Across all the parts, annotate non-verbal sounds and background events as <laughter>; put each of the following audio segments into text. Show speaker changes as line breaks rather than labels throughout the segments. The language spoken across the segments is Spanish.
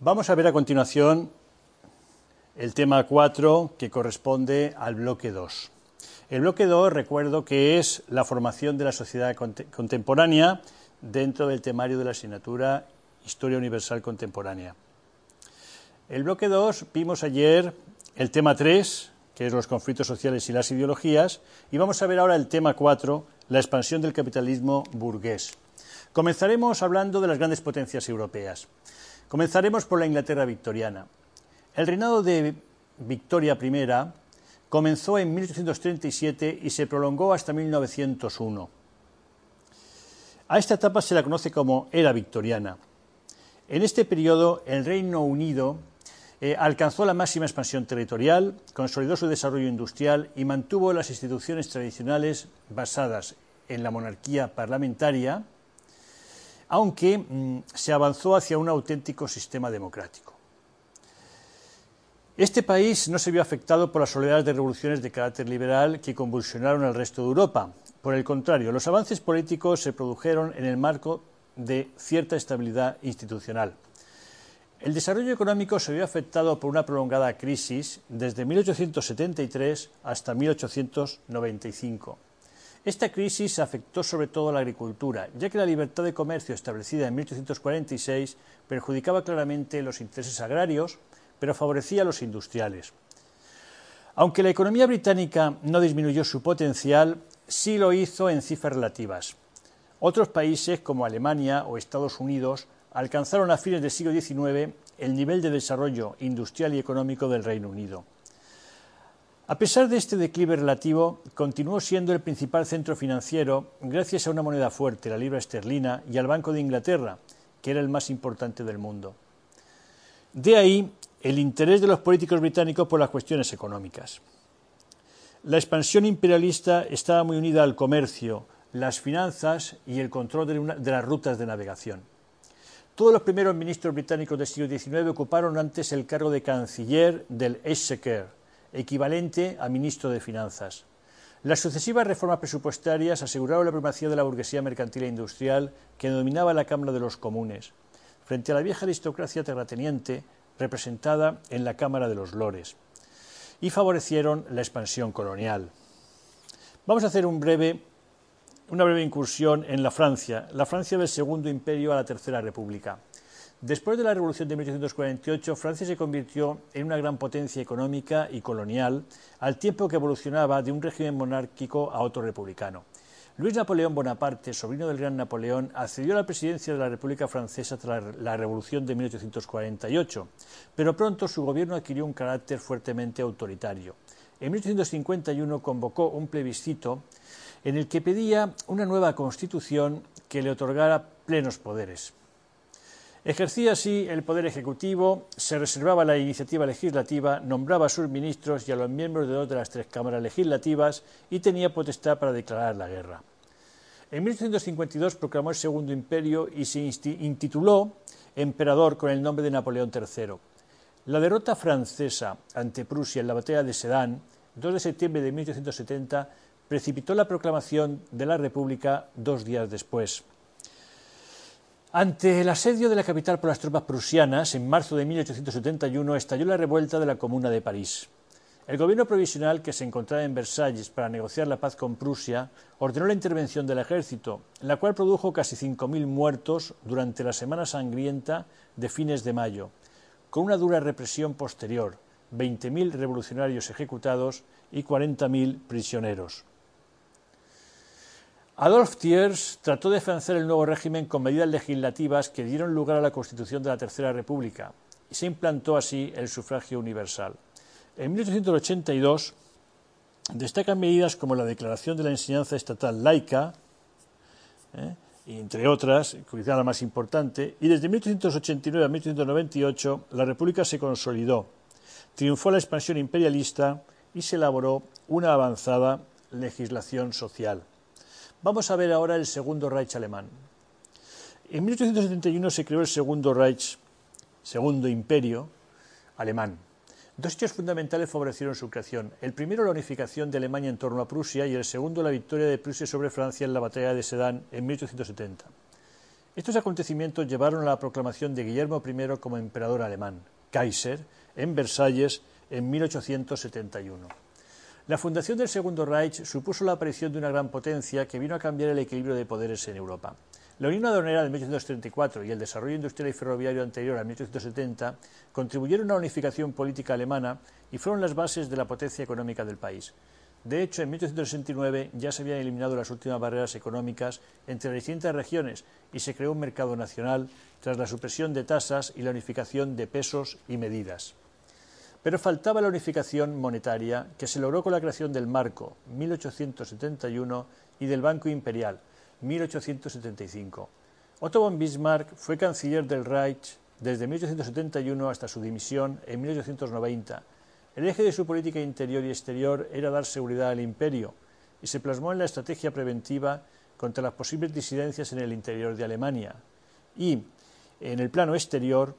Vamos a ver a continuación el tema 4 que corresponde al bloque 2. El bloque 2 recuerdo que es la formación de la sociedad contemporánea dentro del temario de la asignatura Historia Universal Contemporánea. El bloque 2 vimos ayer el tema 3, que es los conflictos sociales y las ideologías, y vamos a ver ahora el tema 4, la expansión del capitalismo burgués. Comenzaremos hablando de las grandes potencias europeas. Comenzaremos por la Inglaterra victoriana. El reinado de Victoria I comenzó en 1837 y se prolongó hasta 1901. A esta etapa se la conoce como era victoriana. En este periodo, el Reino Unido eh, alcanzó la máxima expansión territorial, consolidó su desarrollo industrial y mantuvo las instituciones tradicionales basadas en la monarquía parlamentaria, aunque mm, se avanzó hacia un auténtico sistema democrático. Este país no se vio afectado por las oleadas de revoluciones de carácter liberal que convulsionaron al resto de Europa. Por el contrario, los avances políticos se produjeron en el marco de cierta estabilidad institucional. El desarrollo económico se vio afectado por una prolongada crisis desde 1873 hasta 1895. Esta crisis afectó sobre todo a la agricultura, ya que la libertad de comercio establecida en 1846 perjudicaba claramente los intereses agrarios, pero favorecía a los industriales. Aunque la economía británica no disminuyó su potencial, sí lo hizo en cifras relativas. Otros países como Alemania o Estados Unidos alcanzaron a fines del siglo XIX el nivel de desarrollo industrial y económico del Reino Unido. A pesar de este declive relativo, continuó siendo el principal centro financiero gracias a una moneda fuerte, la libra esterlina, y al Banco de Inglaterra, que era el más importante del mundo. De ahí el interés de los políticos británicos por las cuestiones económicas. La expansión imperialista estaba muy unida al comercio, las finanzas y el control de, las rutas de navegación. Todos los primeros ministros británicos del siglo XIX ocuparon antes el cargo de canciller del Exchequer, equivalente a ministro de Finanzas. Las sucesivas reformas presupuestarias aseguraron la primacía de la burguesía mercantil e industrial que dominaba la Cámara de los Comunes, frente a la vieja aristocracia terrateniente representada en la Cámara de los Lores, y favorecieron la expansión colonial. Vamos a hacer una breve incursión en la Francia, la Francia del Segundo Imperio a la Tercera República. Después de la Revolución de 1848, Francia se convirtió en una gran potencia económica y colonial, al tiempo que evolucionaba de un régimen monárquico a otro republicano. Luis Napoleón Bonaparte, sobrino del gran Napoleón, accedió a la presidencia de la República Francesa tras la Revolución de 1848, pero pronto su gobierno adquirió un carácter fuertemente autoritario. En 1851 convocó un plebiscito en el que pedía una nueva constitución que le otorgara plenos poderes. Ejercía así el poder ejecutivo, se reservaba la iniciativa legislativa, nombraba a sus ministros y a los miembros de dos de las tres cámaras legislativas y tenía potestad para declarar la guerra. En 1852 proclamó el Segundo Imperio y se intituló emperador con el nombre de Napoleón III. La derrota francesa ante Prusia en la batalla de Sedan, 2 de septiembre de 1870, precipitó la proclamación de la República dos días después. Ante el asedio de la capital por las tropas prusianas, en marzo de 1871 estalló la revuelta de la Comuna de París. El gobierno provisional, que se encontraba en Versalles para negociar la paz con Prusia, ordenó la intervención del ejército, la cual produjo casi 5.000 muertos durante la semana sangrienta de fines de mayo, con una dura represión posterior, 20.000 revolucionarios ejecutados y 40.000 prisioneros. Adolf Thiers trató de financiar el nuevo régimen con medidas legislativas que dieron lugar a la Constitución de la Tercera República y se implantó así el sufragio universal. En 1882 destacan medidas como la Declaración de la Enseñanza Estatal Laica, ¿eh? entre otras, quizá la más importante, y desde 1889 a 1898 la República se consolidó, triunfó la expansión imperialista y se elaboró una avanzada legislación social. Vamos a ver ahora el Segundo Reich alemán. En 1871 se creó el Segundo Reich, Segundo Imperio alemán. Dos hechos fundamentales favorecieron su creación. El primero, la unificación de Alemania en torno a Prusia, y el segundo, la victoria de Prusia sobre Francia en la batalla de Sedan en 1870. Estos acontecimientos llevaron a la proclamación de Guillermo I como emperador alemán, Kaiser, en Versalles en 1871. La fundación del Segundo Reich supuso la aparición de una gran potencia que vino a cambiar el equilibrio de poderes en Europa. La Unión Aduanera de 1834 y el desarrollo industrial y ferroviario anterior a 1870 contribuyeron a la unificación política alemana y fueron las bases de la potencia económica del país. De hecho, en 1869 ya se habían eliminado las últimas barreras económicas entre las distintas regiones y se creó un mercado nacional tras la supresión de tasas y la unificación de pesos y medidas. Pero faltaba la unificación monetaria que se logró con la creación del Marco 1871 y del Banco Imperial 1875. Otto von Bismarck fue canciller del Reich desde 1871 hasta su dimisión en 1890. El eje de su política interior y exterior era dar seguridad al imperio y se plasmó en la estrategia preventiva contra las posibles disidencias en el interior de Alemania y en el plano exterior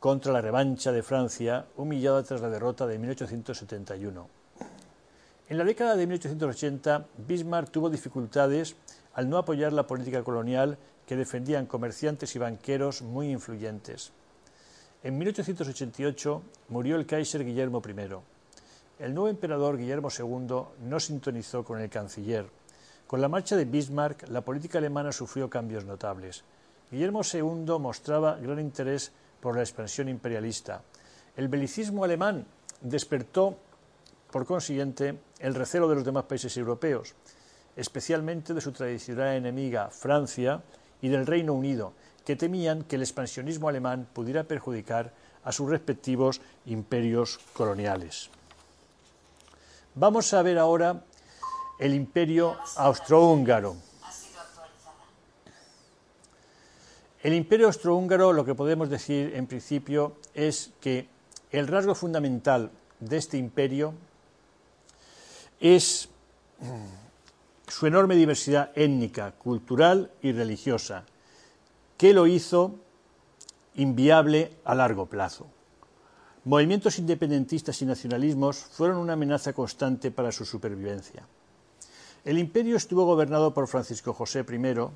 contra la revancha de Francia humillada tras la derrota de 1871. En la década de 1880, Bismarck tuvo dificultades al no apoyar la política colonial que defendían comerciantes y banqueros muy influyentes. En 1888 murió el Kaiser Guillermo I. El nuevo emperador Guillermo II no sintonizó con el canciller. Con la marcha de Bismarck, la política alemana sufrió cambios notables. Guillermo II mostraba gran interés por la expansión imperialista. El belicismo alemán despertó, por consiguiente, el recelo de los demás países europeos especialmente de su tradicional enemiga Francia y del Reino Unido, que temían que el expansionismo alemán pudiera perjudicar a sus respectivos imperios coloniales. Vamos a ver ahora el imperio austrohúngaro. El imperio austrohúngaro, lo que podemos decir en principio es que el rasgo fundamental de este imperio es su enorme diversidad étnica, cultural y religiosa, que lo hizo inviable a largo plazo. Movimientos independentistas y nacionalismos fueron una amenaza constante para su supervivencia. El imperio estuvo gobernado por Francisco José I,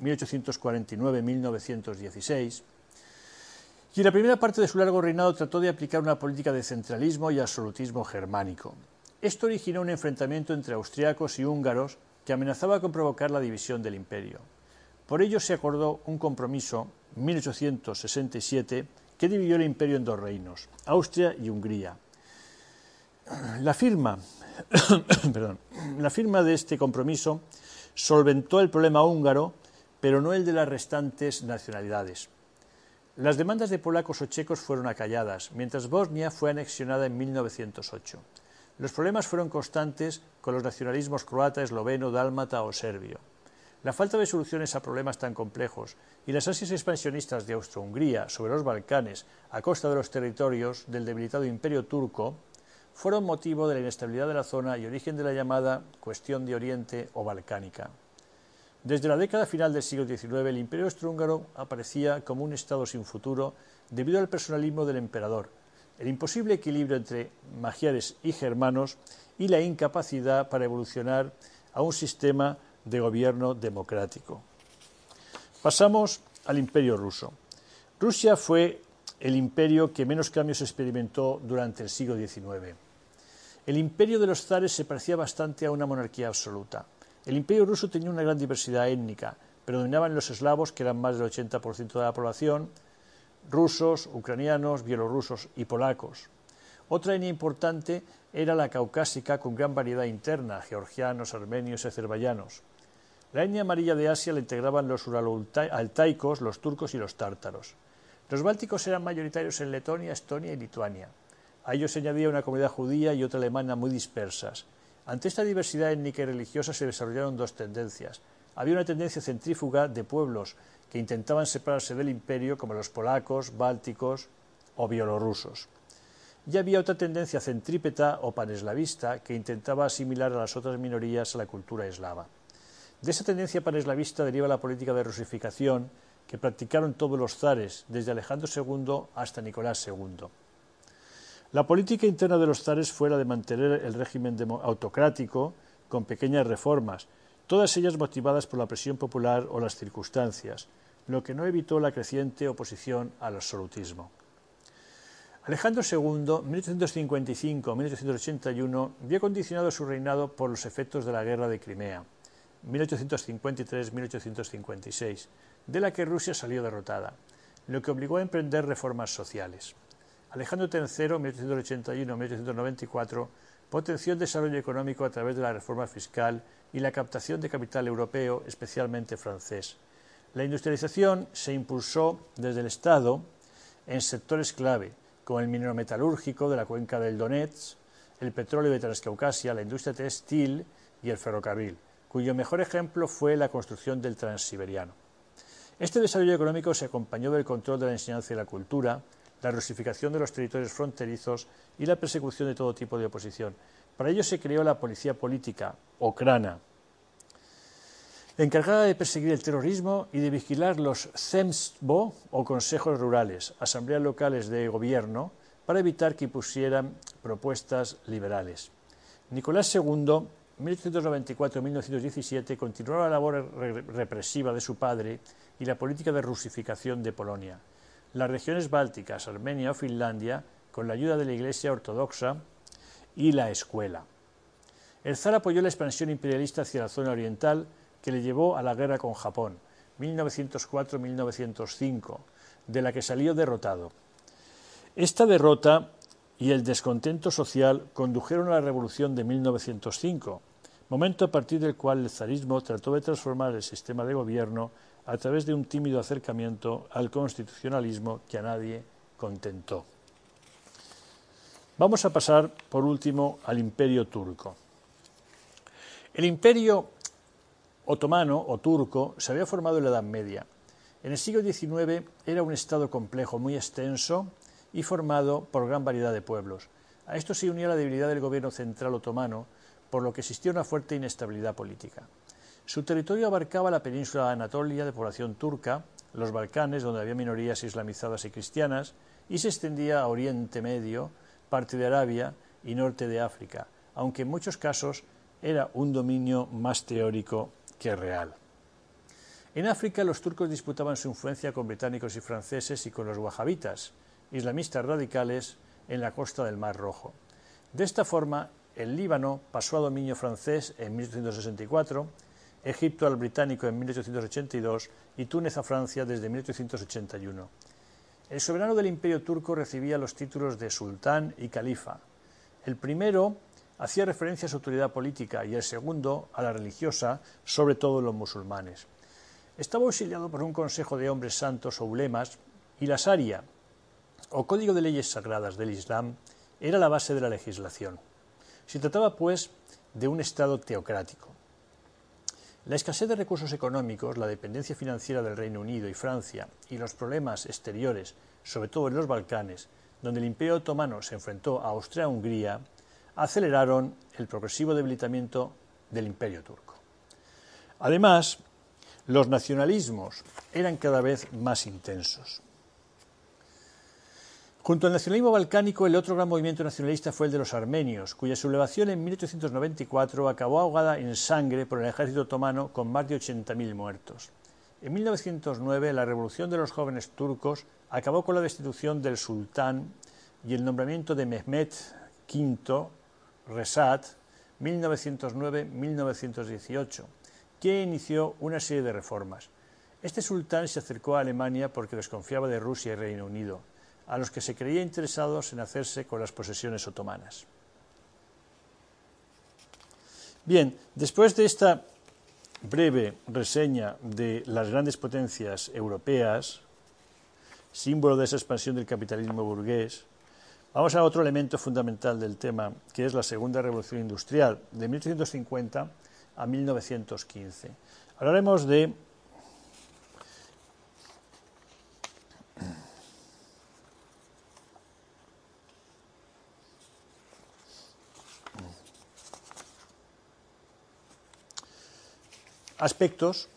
1849-1916, y en la primera parte de su largo reinado trató de aplicar una política de centralismo y absolutismo germánico. Esto originó un enfrentamiento entre austriacos y húngaros que amenazaba con provocar la división del imperio. Por ello se acordó un compromiso, 1867, que dividió el imperio en dos reinos, Austria y Hungría. La firma, <coughs> la firma de este compromiso solventó el problema húngaro, pero no el de las restantes nacionalidades. Las demandas de polacos o checos fueron acalladas, mientras Bosnia fue anexionada en 1908. Los problemas fueron constantes con los nacionalismos croata, esloveno, dálmata o serbio. La falta de soluciones a problemas tan complejos y las ansias expansionistas de Austro-Hungría sobre los Balcanes a costa de los territorios del debilitado imperio turco fueron motivo de la inestabilidad de la zona y origen de la llamada cuestión de Oriente o balcánica. Desde la década final del siglo XIX, el imperio austrohúngaro aparecía como un estado sin futuro debido al personalismo del emperador, el imposible equilibrio entre magiares y germanos y la incapacidad para evolucionar a un sistema de gobierno democrático. Pasamos al imperio ruso. Rusia fue el imperio que menos cambios experimentó durante el siglo XIX. El imperio de los zares se parecía bastante a una monarquía absoluta. El imperio ruso tenía una gran diversidad étnica, predominaban los eslavos, que eran más del 80% de la población, rusos, ucranianos, bielorrusos y polacos. Otra etnia importante era la caucásica con gran variedad interna, georgianos, armenios y azerbaiyanos. La etnia amarilla de Asia la integraban los uralo-altaicos, los turcos y los tártaros. Los bálticos eran mayoritarios en Letonia, Estonia y Lituania. A ellos se añadía una comunidad judía y otra alemana muy dispersas. Ante esta diversidad étnica y religiosa se desarrollaron dos tendencias. Había una tendencia centrífuga de pueblos que intentaban separarse del imperio, como los polacos, bálticos o bielorrusos. Y había otra tendencia centrípeta o paneslavista que intentaba asimilar a las otras minorías a la cultura eslava. De esa tendencia paneslavista deriva la política de rusificación que practicaron todos los zares, desde Alejandro II hasta Nicolás II. La política interna de los zares fue la de mantener el régimen autocrático con pequeñas reformas, todas ellas motivadas por la presión popular o las circunstancias, lo que no evitó la creciente oposición al absolutismo. Alejandro II, 1855-1881, vio condicionado su reinado por los efectos de la Guerra de Crimea, 1853-1856, de la que Rusia salió derrotada, lo que obligó a emprender reformas sociales. Alejandro III, 1881-1894, potenció el desarrollo económico a través de la reforma fiscal y la captación de capital europeo, especialmente francés. La industrialización se impulsó desde el Estado en sectores clave, como el minero metalúrgico de la cuenca del Donetsk, el petróleo de Transcaucasia, la industria textil y el ferrocarril, cuyo mejor ejemplo fue la construcción del Transiberiano. Este desarrollo económico se acompañó del control de la enseñanza y la cultura, la rusificación de los territorios fronterizos y la persecución de todo tipo de oposición. Para ello se creó la policía política, Okrana, encargada de perseguir el terrorismo y de vigilar los CEMSBO o consejos rurales, asambleas locales de gobierno, para evitar que pusieran propuestas liberales. Nicolás II, 1894-1917, continuó la labor represiva de su padre y la política de rusificación de Polonia. Las regiones bálticas, Armenia o Finlandia, con la ayuda de la Iglesia Ortodoxa y la escuela. El zar apoyó la expansión imperialista hacia la zona oriental, que le llevó a la guerra con Japón, 1904-1905, de la que salió derrotado. Esta derrota y el descontento social condujeron a la revolución de 1905, momento a partir del cual el zarismo trató de transformar el sistema de gobierno a través de un tímido acercamiento al constitucionalismo que a nadie contentó. Vamos a pasar, por último, al imperio turco. El imperio otomano o turco se había formado en la Edad Media. En el siglo XIX era un estado complejo, muy extenso y formado por gran variedad de pueblos. A esto se unía la debilidad del gobierno central otomano, por lo que existía una fuerte inestabilidad política. Su territorio abarcaba la península de Anatolia de población turca, los Balcanes, donde había minorías islamizadas y cristianas, y se extendía a Oriente Medio, parte de Arabia y norte de África, aunque en muchos casos era un dominio más teórico que real. En África los turcos disputaban su influencia con británicos y franceses y con los wahabitas, islamistas radicales, en la costa del Mar Rojo. De esta forma, el Líbano pasó a dominio francés en 1864, Egipto al británico en 1882 y Túnez a Francia desde 1881. El soberano del imperio turco recibía los títulos de sultán y califa. El primero hacía referencia a su autoridad política y el segundo a la religiosa, sobre todo los musulmanes. Estaba auxiliado por un consejo de hombres santos o ulemas y la Sharia, o código de leyes sagradas del Islam, era la base de la legislación. Se trataba, pues, de un Estado teocrático. La escasez de recursos económicos, la dependencia financiera del Reino Unido y Francia y los problemas exteriores, sobre todo en los Balcanes, donde el Imperio Otomano se enfrentó a Austria-Hungría, aceleraron el progresivo debilitamiento del imperio turco. Además, los nacionalismos eran cada vez más intensos. Junto al nacionalismo balcánico, el otro gran movimiento nacionalista fue el de los armenios, cuya sublevación en 1894 acabó ahogada en sangre por el ejército otomano con más de 80.000 muertos. En 1909, la revolución de los jóvenes turcos acabó con la destitución del sultán y el nombramiento de Mehmet V Resat 1909-1918, que inició una serie de reformas. Este sultán se acercó a Alemania porque desconfiaba de Rusia y Reino Unido, a los que se creía interesados en hacerse con las posesiones otomanas. Bien, después de esta breve reseña de las grandes potencias europeas, símbolo de esa expansión del capitalismo burgués, Vamos a otro elemento fundamental del tema, que es la segunda revolución industrial, de 1850 a 1915. Hablaremos de aspectos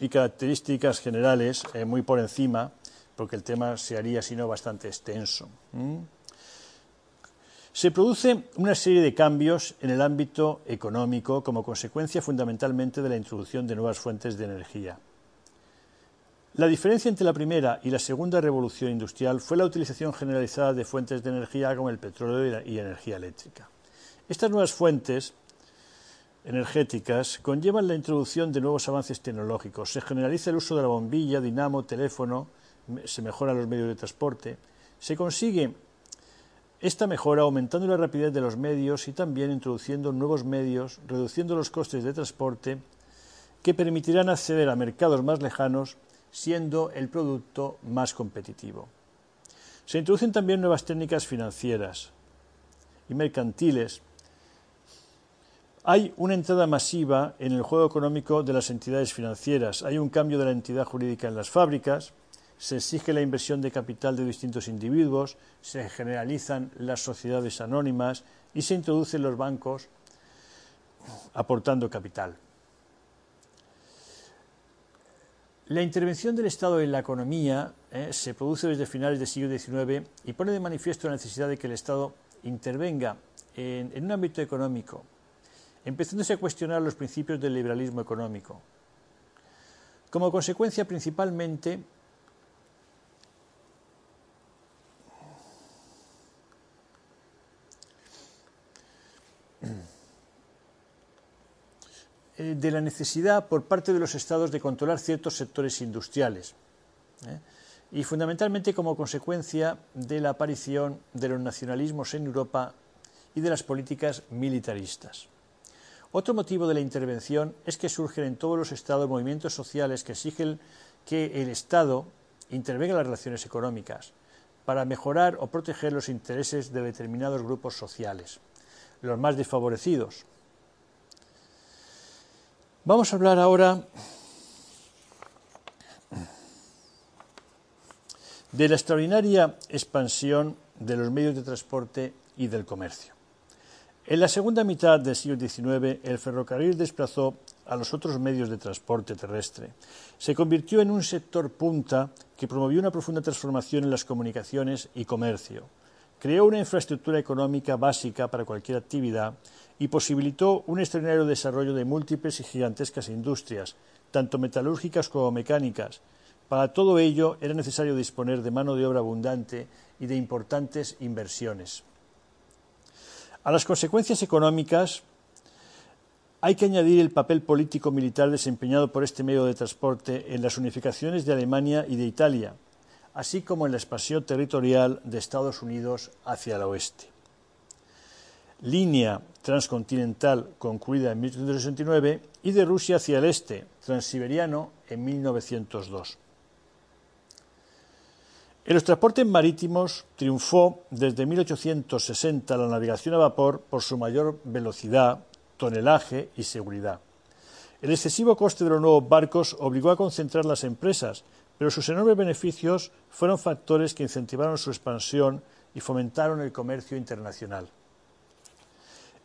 y características generales eh, muy por encima porque el tema se haría, si no, bastante extenso. Se produce una serie de cambios en el ámbito económico como consecuencia fundamentalmente de la introducción de nuevas fuentes de energía. La diferencia entre la primera y la segunda revolución industrial fue la utilización generalizada de fuentes de energía como el petróleo y, energía eléctrica. Estas nuevas fuentes energéticas conllevan la introducción de nuevos avances tecnológicos. Se generaliza el uso de la bombilla, dinamo, teléfono, se mejoran los medios de transporte. Se consigue esta mejora aumentando la rapidez de los medios y también introduciendo nuevos medios, reduciendo los costes de transporte que permitirán acceder a mercados más lejanos siendo el producto más competitivo. Se introducen también nuevas técnicas financieras y mercantiles. Hay una entrada masiva en el juego económico de las entidades financieras, hay un cambio de la entidad jurídica en las fábricas, se exige la inversión de capital de distintos individuos, se generalizan las sociedades anónimas y se introducen los bancos aportando capital. La intervención del Estado en la economía eh, se produce desde finales del siglo XIX y pone de manifiesto la necesidad de que el Estado intervenga en, en un ámbito económico, empezándose a cuestionar los principios del liberalismo económico. Como consecuencia, principalmente, Eh, de la necesidad por parte de los estados de controlar ciertos sectores industriales ¿eh? y fundamentalmente como consecuencia de la aparición de los nacionalismos en Europa y de las políticas militaristas. Otro motivo de la intervención es que surgen en todos los estados movimientos sociales que exigen que el Estado intervenga en las relaciones económicas para mejorar o proteger los intereses de determinados grupos sociales, los más desfavorecidos, Vamos a hablar ahora de la extraordinaria expansión de los medios de transporte y del comercio. En la segunda mitad del siglo XIX, el ferrocarril desplazó a los otros medios de transporte terrestre. Se convirtió en un sector punta que promovió una profunda transformación en las comunicaciones y comercio. Creó una infraestructura económica básica para cualquier actividad y posibilitó un extraordinario desarrollo de múltiples y gigantescas industrias, tanto metalúrgicas como mecánicas. Para todo ello era necesario disponer de mano de obra abundante y de importantes inversiones. A las consecuencias económicas hay que añadir el papel político-militar desempeñado por este medio de transporte en las unificaciones de Alemania y de Italia, así como en la expansión territorial de Estados Unidos hacia el oeste línea transcontinental concluida en 1869 y de Rusia hacia el este, transiberiano, en 1902. En los transportes marítimos triunfó desde 1860 la navegación a vapor por su mayor velocidad, tonelaje y seguridad. El excesivo coste de los nuevos barcos obligó a concentrar las empresas, pero sus enormes beneficios fueron factores que incentivaron su expansión y fomentaron el comercio internacional.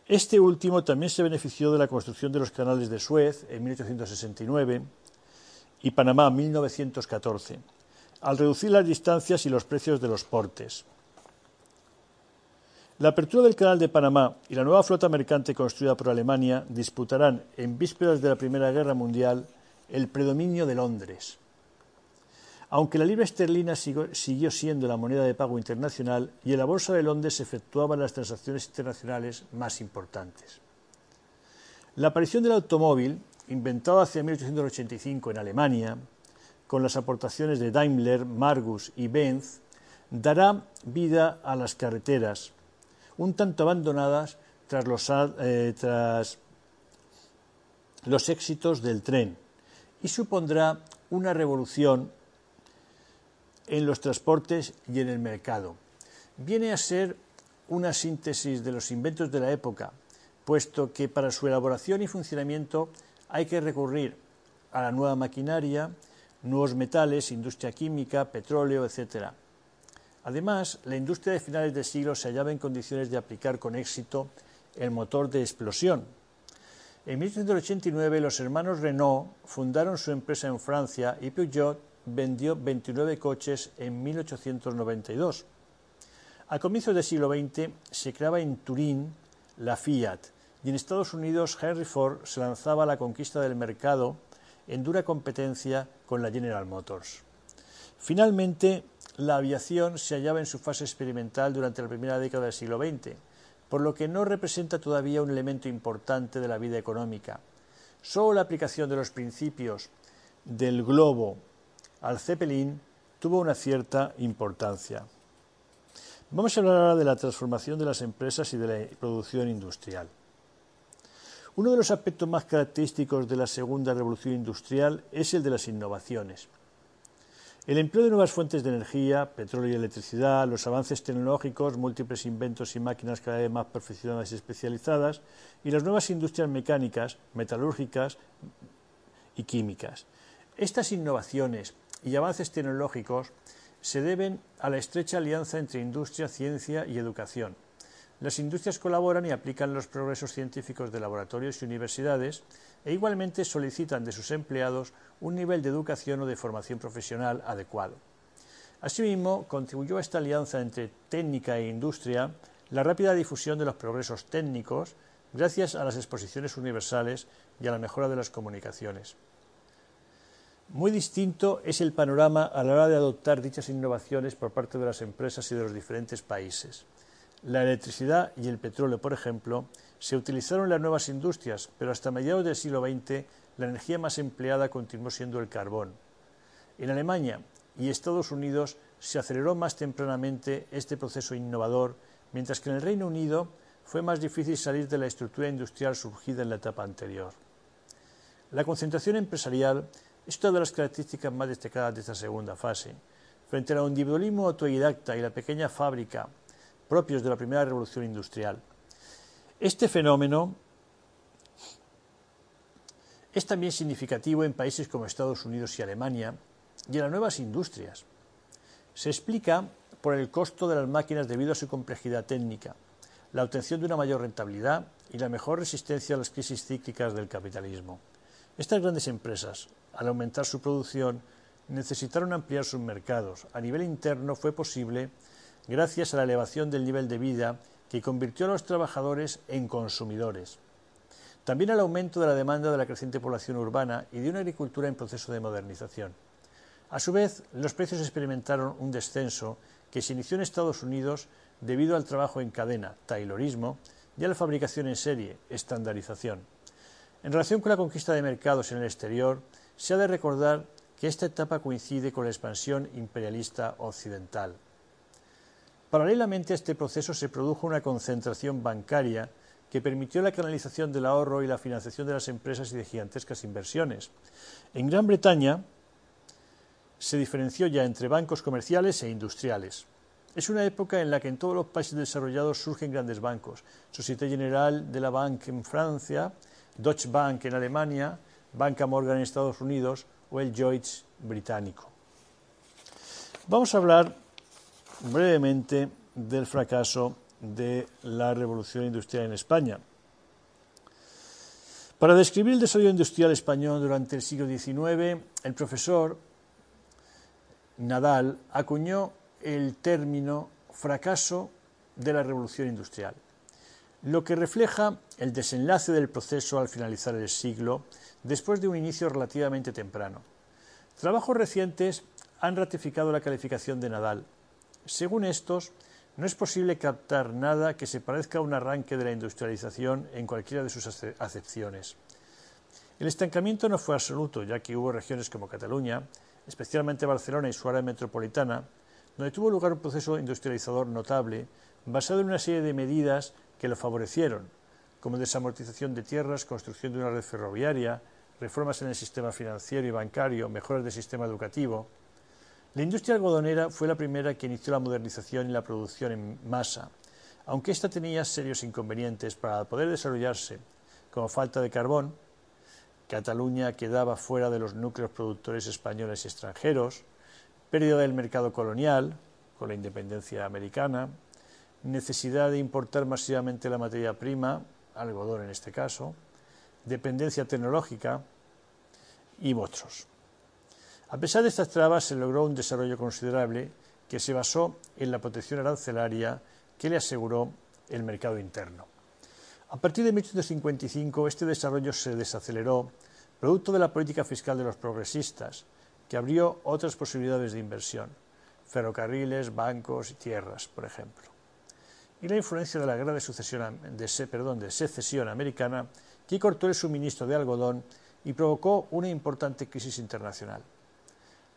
Este último también se benefició de la construcción de los canales de Suez en 1869 y Panamá en 1914, al reducir las distancias y los precios de los portes. La apertura del Canal de Panamá y la nueva flota mercante construida por Alemania disputarán, en vísperas de la Primera Guerra Mundial, el predominio de Londres. Aunque la libra esterlina siguió siendo la moneda de pago internacional y en la Bolsa de Londres se efectuaban las transacciones internacionales más importantes. La aparición del automóvil, inventado hacia 1885 en Alemania, con las aportaciones de Daimler, Margus y Benz, dará vida a las carreteras, un tanto abandonadas tras los, eh, tras los éxitos del tren, y supondrá una revolución en los transportes y en el mercado. Viene a ser una síntesis de los inventos de la época, puesto que para su elaboración y funcionamiento hay que recurrir a la nueva maquinaria, nuevos metales, industria química, petróleo, etc. Además, la industria de finales de siglo se hallaba en condiciones de aplicar con éxito el motor de explosión. En 1889 los hermanos Renault fundaron su empresa en Francia y Peugeot vendió 29 coches en 1892. A comienzos del siglo XX se creaba en Turín la Fiat y en Estados Unidos Henry Ford se lanzaba a la conquista del mercado en dura competencia con la General Motors. Finalmente, la aviación se hallaba en su fase experimental durante la primera década del siglo XX, por lo que no representa todavía un elemento importante de la vida económica. Solo la aplicación de los principios del globo al Zeppelin tuvo una cierta importancia. Vamos a hablar ahora de la transformación de las empresas y de la producción industrial. Uno de los aspectos más característicos de la segunda revolución industrial es el de las innovaciones. El empleo de nuevas fuentes de energía, petróleo y electricidad, los avances tecnológicos, múltiples inventos y máquinas cada vez más perfeccionadas y especializadas, y las nuevas industrias mecánicas, metalúrgicas y químicas. Estas innovaciones y avances tecnológicos se deben a la estrecha alianza entre industria, ciencia y educación. Las industrias colaboran y aplican los progresos científicos de laboratorios y universidades e igualmente solicitan de sus empleados un nivel de educación o de formación profesional adecuado. Asimismo, contribuyó a esta alianza entre técnica e industria la rápida difusión de los progresos técnicos gracias a las exposiciones universales y a la mejora de las comunicaciones. Muy distinto es el panorama a la hora de adoptar dichas innovaciones por parte de las empresas y de los diferentes países. La electricidad y el petróleo, por ejemplo, se utilizaron en las nuevas industrias, pero hasta mediados del siglo XX la energía más empleada continuó siendo el carbón. En Alemania y Estados Unidos se aceleró más tempranamente este proceso innovador, mientras que en el Reino Unido fue más difícil salir de la estructura industrial surgida en la etapa anterior. La concentración empresarial es una de las características más destacadas de esta segunda fase. Frente al individualismo autodidacta y la pequeña fábrica propios de la primera revolución industrial, este fenómeno es también significativo en países como Estados Unidos y Alemania y en las nuevas industrias. Se explica por el costo de las máquinas debido a su complejidad técnica, la obtención de una mayor rentabilidad y la mejor resistencia a las crisis cíclicas del capitalismo. Estas grandes empresas, al aumentar su producción, necesitaron ampliar sus mercados. A nivel interno fue posible gracias a la elevación del nivel de vida que convirtió a los trabajadores en consumidores. También al aumento de la demanda de la creciente población urbana y de una agricultura en proceso de modernización. A su vez, los precios experimentaron un descenso que se inició en Estados Unidos debido al trabajo en cadena, taylorismo, y a la fabricación en serie, estandarización. En relación con la conquista de mercados en el exterior, se ha de recordar que esta etapa coincide con la expansión imperialista occidental. Paralelamente a este proceso se produjo una concentración bancaria que permitió la canalización del ahorro y la financiación de las empresas y de gigantescas inversiones. En Gran Bretaña se diferenció ya entre bancos comerciales e industriales. Es una época en la que en todos los países desarrollados surgen grandes bancos. Société Générale de la Banque en Francia, Deutsche Bank en Alemania, Banca Morgan en Estados Unidos o el Lloyds británico. Vamos a hablar brevemente del fracaso de la revolución industrial en España. Para describir el desarrollo industrial español durante el siglo XIX, el profesor Nadal acuñó el término fracaso de la revolución industrial lo que refleja el desenlace del proceso al finalizar el siglo, después de un inicio relativamente temprano. Trabajos recientes han ratificado la calificación de Nadal. Según estos, no es posible captar nada que se parezca a un arranque de la industrialización en cualquiera de sus acepciones. El estancamiento no fue absoluto, ya que hubo regiones como Cataluña, especialmente Barcelona y su área metropolitana, donde tuvo lugar un proceso industrializador notable basado en una serie de medidas que lo favorecieron, como desamortización de tierras, construcción de una red ferroviaria, reformas en el sistema financiero y bancario, mejoras del sistema educativo. La industria algodonera fue la primera que inició la modernización y la producción en masa, aunque ésta tenía serios inconvenientes para poder desarrollarse, como falta de carbón, Cataluña quedaba fuera de los núcleos productores españoles y extranjeros, pérdida del mercado colonial, con la independencia americana, necesidad de importar masivamente la materia prima, algodón en este caso, dependencia tecnológica y otros. A pesar de estas trabas, se logró un desarrollo considerable que se basó en la protección arancelaria que le aseguró el mercado interno. A partir de 1855, este desarrollo se desaceleró, producto de la política fiscal de los progresistas, que abrió otras posibilidades de inversión, ferrocarriles, bancos y tierras, por ejemplo. Y la influencia de la guerra de, sucesión, perdón, de secesión americana, que cortó el suministro de algodón y provocó una importante crisis internacional.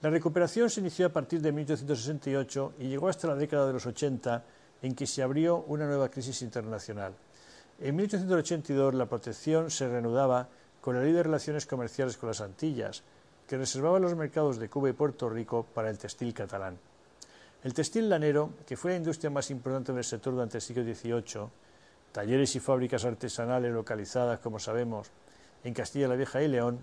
La recuperación se inició a partir de 1868 y llegó hasta la década de los 80, en que se abrió una nueva crisis internacional. En 1882 la protección se reanudaba con la ley de relaciones comerciales con las Antillas, que reservaba los mercados de Cuba y Puerto Rico para el textil catalán. El textil lanero, que fue la industria más importante del sector durante el siglo XVIII, talleres y fábricas artesanales localizadas, como sabemos, en Castilla la Vieja y León,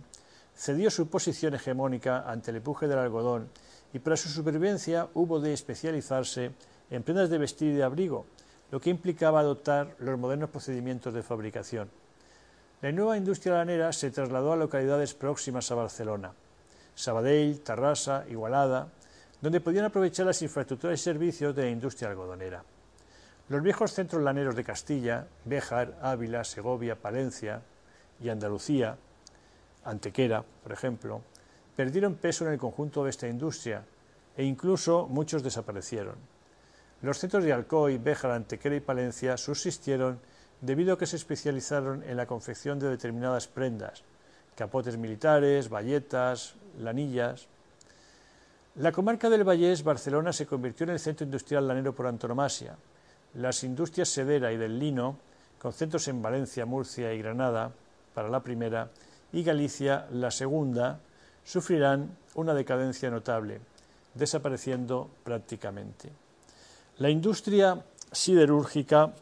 cedió su posición hegemónica ante el empuje del algodón y para su supervivencia hubo de especializarse en prendas de vestir y de abrigo, lo que implicaba adoptar los modernos procedimientos de fabricación. La nueva industria lanera se trasladó a localidades próximas a Barcelona, Sabadell, Tarrasa, Igualada, donde podían aprovechar las infraestructuras y servicios de la industria algodonera. Los viejos centros laneros de Castilla, Béjar, Ávila, Segovia, Palencia y Andalucía, Antequera, por ejemplo, perdieron peso en el conjunto de esta industria e incluso muchos desaparecieron. Los centros de Alcoy, Béjar, Antequera y Palencia subsistieron debido a que se especializaron en la confección de determinadas prendas, capotes militares, bayetas, lanillas. La comarca del Vallés, Barcelona, se convirtió en el centro industrial lanero por antonomasia. Las industrias sedera y del lino, con centros en Valencia, Murcia y Granada, para la primera, y Galicia, la segunda, sufrirán una decadencia notable, desapareciendo prácticamente. La industria siderúrgica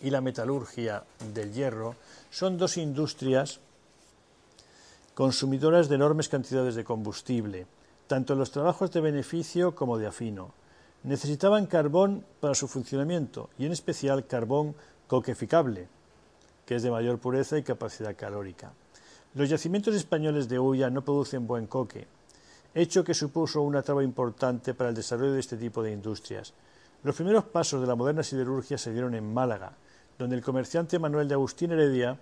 y la metalurgia del hierro son dos industrias consumidoras de enormes cantidades de combustible, tanto en los trabajos de beneficio como de afino. Necesitaban carbón para su funcionamiento y en especial carbón coqueficable, que es de mayor pureza y capacidad calórica. Los yacimientos españoles de hulla no producen buen coque, hecho que supuso una traba importante para el desarrollo de este tipo de industrias. Los primeros pasos de la moderna siderurgia se dieron en Málaga, donde el comerciante Manuel de Agustín Heredia,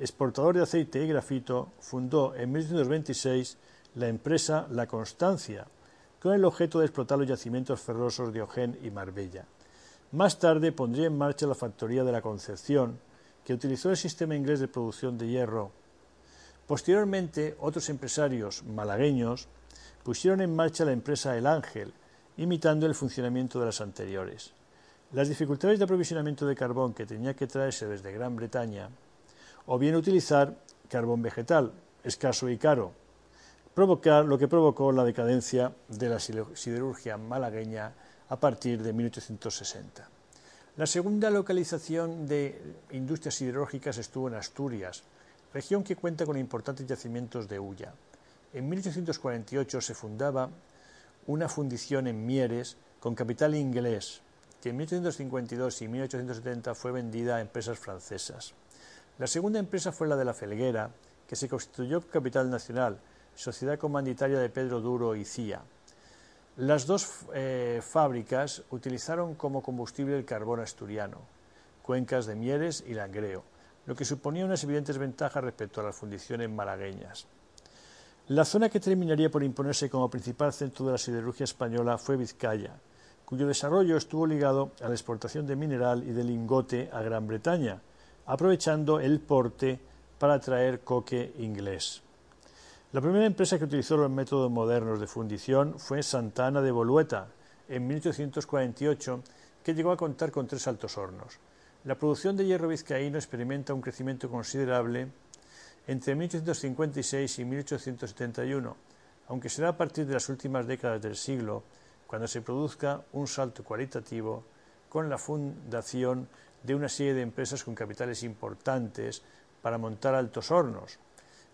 exportador de aceite y grafito, fundó en 1826 la empresa La Constancia, con el objeto de explotar los yacimientos ferrosos de Ojén y Marbella. Más tarde pondría en marcha la factoría de la Concepción, que utilizó el sistema inglés de producción de hierro Posteriormente, otros empresarios malagueños pusieron en marcha la empresa El Ángel, imitando el funcionamiento de las anteriores. Las dificultades de aprovisionamiento de carbón que tenía que traerse desde Gran Bretaña, o bien utilizar carbón vegetal, escaso y caro, provocar lo que provocó la decadencia de la siderurgia malagueña a partir de 1860. La segunda localización de industrias siderúrgicas estuvo en Asturias, región que cuenta con importantes yacimientos de hulla. En 1848 se fundaba una fundición en Mieres con capital inglés, que en 1852 y 1870 fue vendida a empresas francesas. La segunda empresa fue la de la Felguera, que se constituyó capital nacional, sociedad comanditaria de Pedro Duro y Cía. Las dos eh, fábricas utilizaron como combustible el carbón asturiano, cuencas de Mieres y Langreo lo que suponía unas evidentes ventajas respecto a las fundiciones malagueñas. La zona que terminaría por imponerse como principal centro de la siderurgia española fue Vizcaya, cuyo desarrollo estuvo ligado a la exportación de mineral y de lingote a Gran Bretaña, aprovechando el porte para traer coque inglés. La primera empresa que utilizó los métodos modernos de fundición fue Santana de Bolueta, en 1848, que llegó a contar con tres altos hornos. La producción de hierro vizcaíno experimenta un crecimiento considerable entre 1856 y 1871, aunque será a partir de las últimas décadas del siglo cuando se produzca un salto cualitativo con la fundación de una serie de empresas con capitales importantes para montar altos hornos,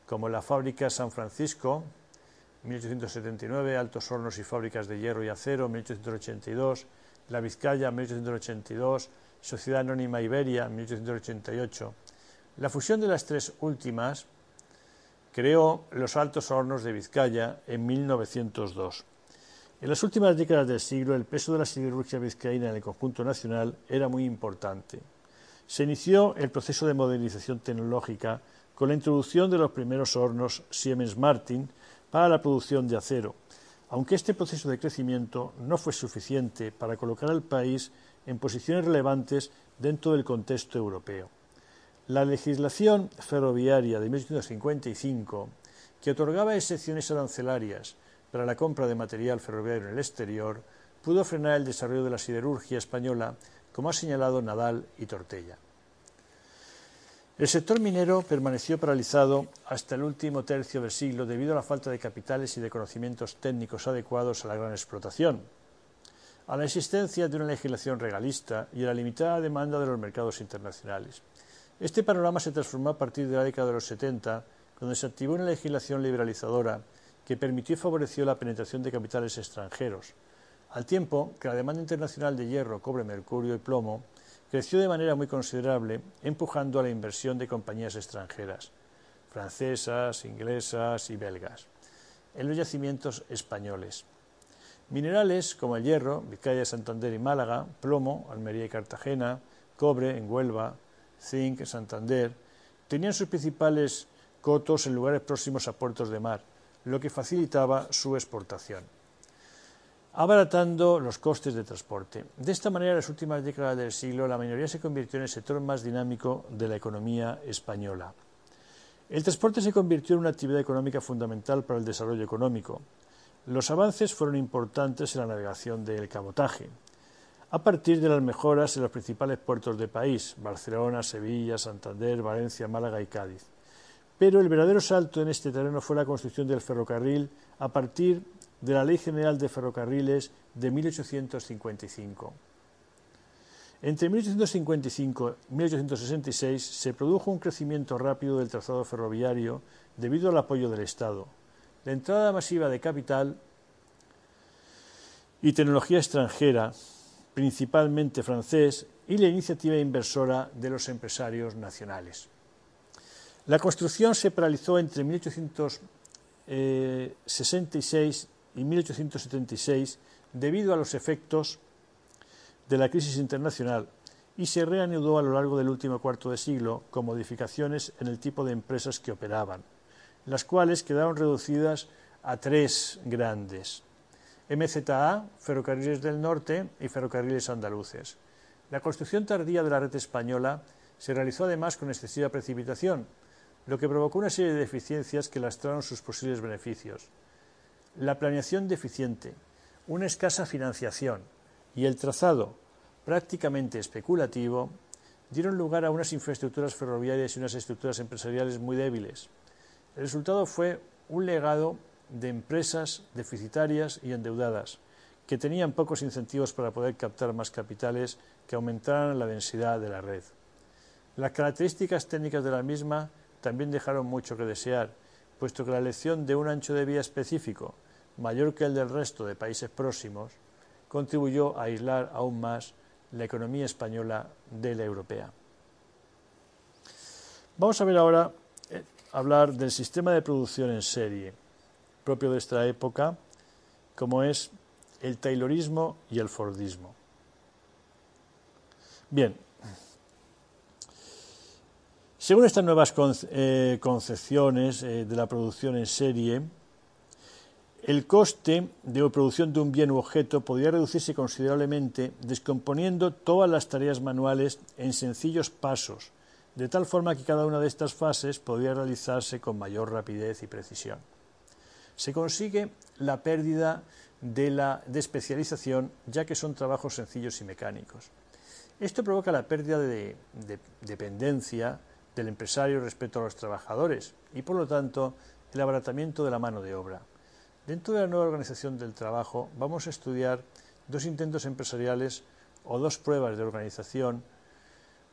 como la fábrica San Francisco, 1879, altos hornos y fábricas de hierro y acero, 1882, la Vizcaya, 1882, Sociedad Anónima Iberia, 1888. La fusión de las tres últimas creó los Altos Hornos de Vizcaya en 1902. En las últimas décadas del siglo, el peso de la siderurgia vizcaína en el conjunto nacional era muy importante. Se inició el proceso de modernización tecnológica con la introducción de los primeros hornos Siemens Martin para la producción de acero, aunque este proceso de crecimiento no fue suficiente para colocar al país en posiciones relevantes dentro del contexto europeo. La legislación ferroviaria de 1855, que otorgaba excepciones arancelarias para la compra de material ferroviario en el exterior, pudo frenar el desarrollo de la siderurgia española, como ha señalado Nadal y Tortella. El sector minero permaneció paralizado hasta el último tercio del siglo debido a la falta de capitales y de conocimientos técnicos adecuados a la gran explotación, a la existencia de una legislación regalista y a la limitada demanda de los mercados internacionales. Este panorama se transformó a partir de la década de los 70, cuando se activó una legislación liberalizadora que permitió y favoreció la penetración de capitales extranjeros, al tiempo que la demanda internacional de hierro, cobre, mercurio y plomo creció de manera muy considerable, empujando a la inversión de compañías extranjeras, francesas, inglesas y belgas, en los yacimientos españoles. Minerales como el hierro, Vizcaya, Santander y Málaga, plomo, Almería y Cartagena, cobre en Huelva, zinc, Santander, tenían sus principales cotos en lugares próximos a puertos de mar, lo que facilitaba su exportación, abaratando los costes de transporte. De esta manera, en las últimas décadas del siglo, la minería se convirtió en el sector más dinámico de la economía española. El transporte se convirtió en una actividad económica fundamental para el desarrollo económico. Los avances fueron importantes en la navegación del cabotaje, a partir de las mejoras en los principales puertos del país, Barcelona, Sevilla, Santander, Valencia, Málaga y Cádiz. Pero el verdadero salto en este terreno fue la construcción del ferrocarril a partir de la Ley General de Ferrocarriles de 1855. Entre 1855 y 1866 se produjo un crecimiento rápido del trazado ferroviario debido al apoyo del Estado. La entrada masiva de capital y tecnología extranjera principalmente francés, y la iniciativa inversora de los empresarios nacionales. La construcción se paralizó entre 1866 y 1876 debido a los efectos de la crisis internacional y se reanudó a lo largo del último cuarto de siglo con modificaciones en el tipo de empresas que operaban, las cuales quedaron reducidas a tres grandes. MZA, Ferrocarriles del Norte y Ferrocarriles Andaluces. La construcción tardía de la red española se realizó además con excesiva precipitación, lo que provocó una serie de deficiencias que lastraron sus posibles beneficios. La planeación deficiente, una escasa financiación y el trazado prácticamente especulativo dieron lugar a unas infraestructuras ferroviarias y unas estructuras empresariales muy débiles. El resultado fue un legado de empresas deficitarias y endeudadas, que tenían pocos incentivos para poder captar más capitales que aumentaran la densidad de la red. Las características técnicas de la misma también dejaron mucho que desear, puesto que la elección de un ancho de vía específico, mayor que el del resto de países próximos, contribuyó a aislar aún más la economía española de la europea. Vamos a ver ahora hablar del sistema de producción en serie propio de esta época, como es el Taylorismo y el Fordismo. Bien, según estas nuevas eh, concepciones eh, de la producción en serie, el coste de producción de un bien u objeto podría reducirse considerablemente descomponiendo todas las tareas manuales en sencillos pasos, de tal forma que cada una de estas fases podría realizarse con mayor rapidez y precisión se consigue la pérdida de la de especialización, ya que son trabajos sencillos y mecánicos. Esto provoca la pérdida de, dependencia del empresario respecto a los trabajadores y, por lo tanto, el abaratamiento de la mano de obra. Dentro de la nueva organización del trabajo vamos a estudiar dos intentos empresariales o dos pruebas de organización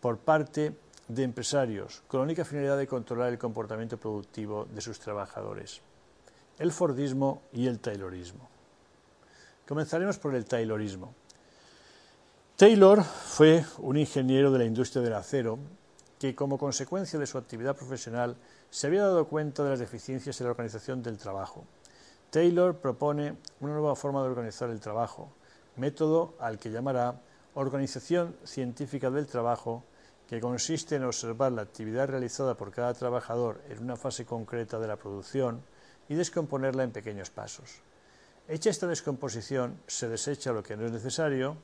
por parte de empresarios con la única finalidad de controlar el comportamiento productivo de sus trabajadores el Fordismo y el Taylorismo. Comenzaremos por el Taylorismo. Taylor fue un ingeniero de la industria del acero que, como consecuencia de su actividad profesional, se había dado cuenta de las deficiencias en la organización del trabajo. Taylor propone una nueva forma de organizar el trabajo, método al que llamará organización científica del trabajo, que consiste en observar la actividad realizada por cada trabajador en una fase concreta de la producción, y descomponerla en pequeños pasos. Hecha esta descomposición, se desecha lo que no es necesario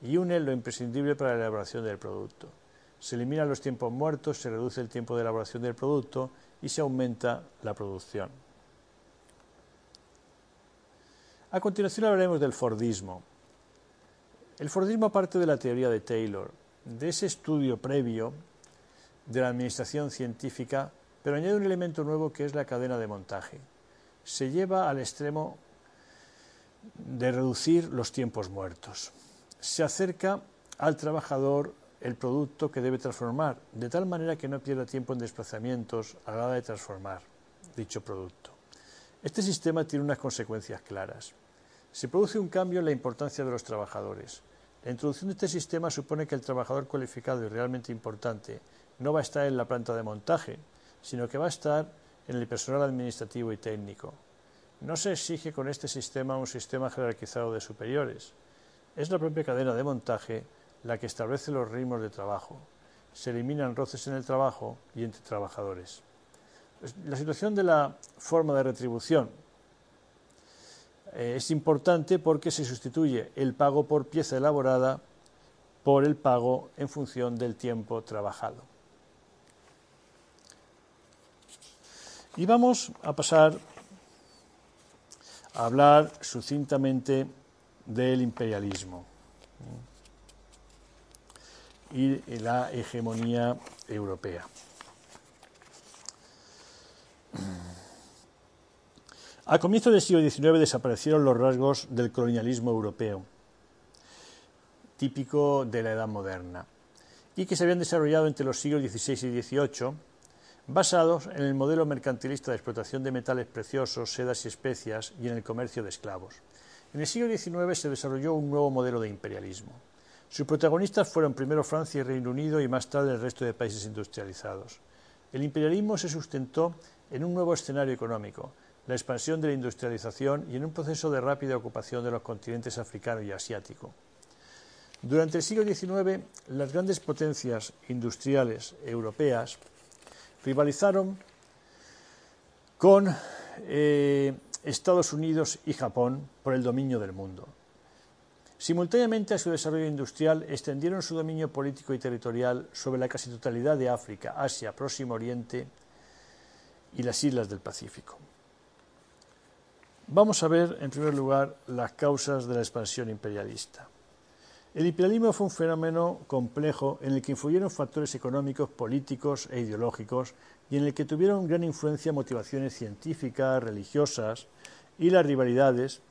y une lo imprescindible para la elaboración del producto. Se eliminan los tiempos muertos, se reduce el tiempo de elaboración del producto y se aumenta la producción. A continuación hablaremos del Fordismo. El Fordismo parte de la teoría de Taylor, de ese estudio previo de la administración científica, pero añade un elemento nuevo que es la cadena de montaje. Se lleva al extremo de reducir los tiempos muertos. Se acerca al trabajador el producto que debe transformar, de tal manera que no pierda tiempo en desplazamientos a la hora de transformar dicho producto. Este sistema tiene unas consecuencias claras. Se produce un cambio en la importancia de los trabajadores. La introducción de este sistema supone que el trabajador cualificado y realmente importante no va a estar en la planta de montaje, sino que va a estar en el personal administrativo y técnico. No se exige con este sistema un sistema jerarquizado de superiores. Es la propia cadena de montaje la que establece los ritmos de trabajo. Se eliminan roces en el trabajo y entre trabajadores. Pues, la situación de la forma de retribución eh, es importante porque se sustituye el pago por pieza elaborada por el pago en función del tiempo trabajado. Y vamos a pasar a hablar sucintamente del imperialismo y la hegemonía europea. A comienzos del siglo XIX desaparecieron los rasgos del colonialismo europeo, típico de la Edad Moderna, y que se habían desarrollado entre los siglos XVI y XVIII basados en el modelo mercantilista de explotación de metales preciosos, sedas y especias y en el comercio de esclavos. En el siglo XIX se desarrolló un nuevo modelo de imperialismo. Sus protagonistas fueron primero Francia y Reino Unido y más tarde el resto de países industrializados. El imperialismo se sustentó en un nuevo escenario económico, la expansión de la industrialización y en un proceso de rápida ocupación de los continentes africano y asiático. Durante el siglo XIX, las grandes potencias industriales europeas rivalizaron con eh, Estados Unidos y Japón por el dominio del mundo. Simultáneamente a su desarrollo industrial, extendieron su dominio político y territorial sobre la casi totalidad de África, Asia, Próximo Oriente y las islas del Pacífico. Vamos a ver, en primer lugar, las causas de la expansión imperialista. El imperialismo fue un fenómeno complejo en el que influyeron factores económicos, políticos e ideológicos y en el que tuvieron gran influencia motivaciones científicas, religiosas y las rivalidades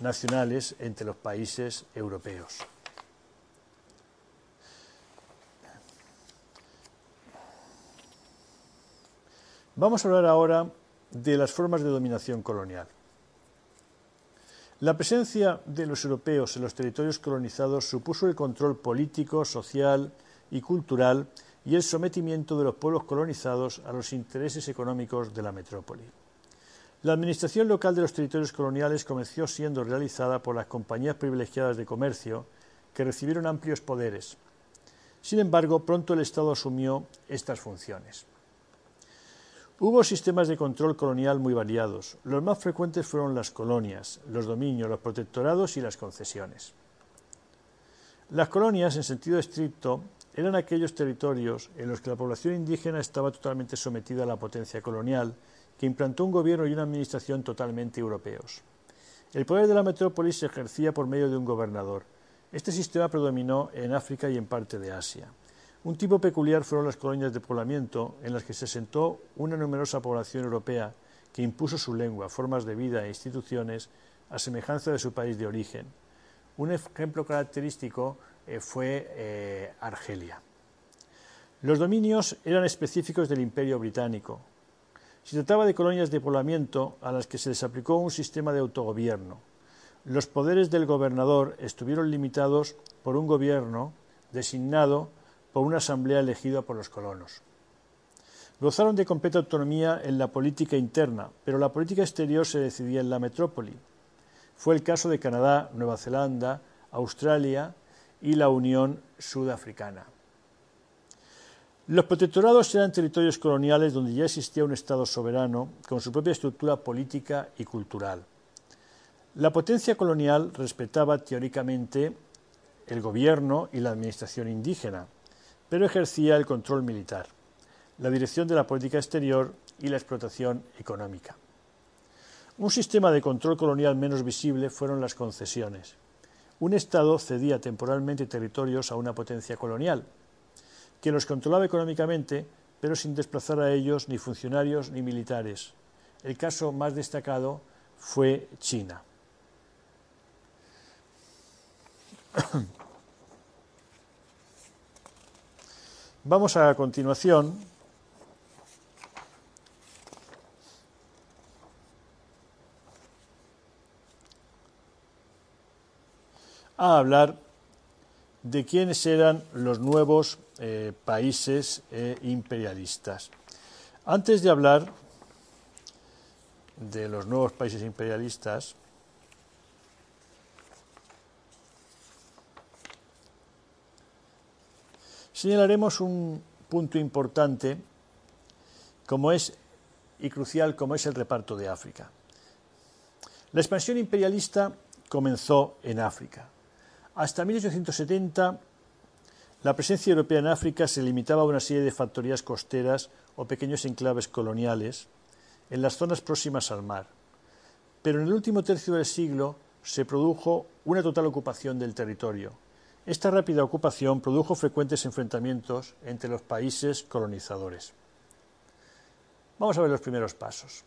nacionales entre los países europeos. Vamos a hablar ahora de las formas de dominación colonial. La presencia de los europeos en los territorios colonizados supuso el control político, social y cultural y el sometimiento de los pueblos colonizados a los intereses económicos de la metrópoli. La administración local de los territorios coloniales comenzó siendo realizada por las compañías privilegiadas de comercio, que recibieron amplios poderes. Sin embargo, pronto el Estado asumió estas funciones. Hubo sistemas de control colonial muy variados. Los más frecuentes fueron las colonias, los dominios, los protectorados y las concesiones. Las colonias, en sentido estricto, eran aquellos territorios en los que la población indígena estaba totalmente sometida a la potencia colonial, que implantó un gobierno y una administración totalmente europeos. El poder de la metrópolis se ejercía por medio de un gobernador. Este sistema predominó en África y en parte de Asia. Un tipo peculiar fueron las colonias de poblamiento, en las que se sentó una numerosa población europea que impuso su lengua, formas de vida e instituciones a semejanza de su país de origen. Un ejemplo característico eh, fue eh, Argelia. Los dominios eran específicos del Imperio Británico. Se trataba de colonias de poblamiento a las que se les aplicó un sistema de autogobierno. Los poderes del gobernador estuvieron limitados por un gobierno designado por una asamblea elegida por los colonos. Gozaron de completa autonomía en la política interna, pero la política exterior se decidía en la metrópoli. Fue el caso de Canadá, Nueva Zelanda, Australia y la Unión Sudafricana. Los protectorados eran territorios coloniales donde ya existía un Estado soberano con su propia estructura política y cultural. La potencia colonial respetaba teóricamente el gobierno y la administración indígena, pero ejercía el control militar, la dirección de la política exterior y la explotación económica. Un sistema de control colonial menos visible fueron las concesiones. Un Estado cedía temporalmente territorios a una potencia colonial, que los controlaba económicamente, pero sin desplazar a ellos ni funcionarios ni militares. El caso más destacado fue China. Vamos a continuación a hablar de quiénes eran los nuevos eh, países eh, imperialistas. Antes de hablar de los nuevos países imperialistas, señalaremos un punto importante como es y crucial como es el reparto de África. La expansión imperialista comenzó en África. Hasta 1870 la presencia europea en África se limitaba a una serie de factorías costeras o pequeños enclaves coloniales en las zonas próximas al mar. Pero en el último tercio del siglo se produjo una total ocupación del territorio, esta rápida ocupación produjo frecuentes enfrentamientos entre los países colonizadores. Vamos a ver los primeros pasos.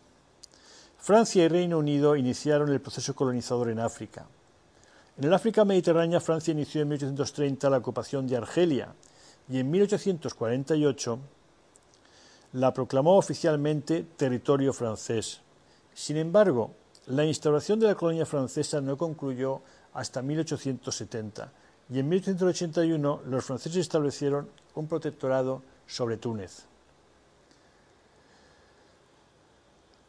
Francia y Reino Unido iniciaron el proceso colonizador en África. En el África mediterránea, Francia inició en 1830 la ocupación de Argelia y en 1848 la proclamó oficialmente territorio francés. Sin embargo, la instauración de la colonia francesa no concluyó hasta 1870 y en 1881 los franceses establecieron un protectorado sobre Túnez.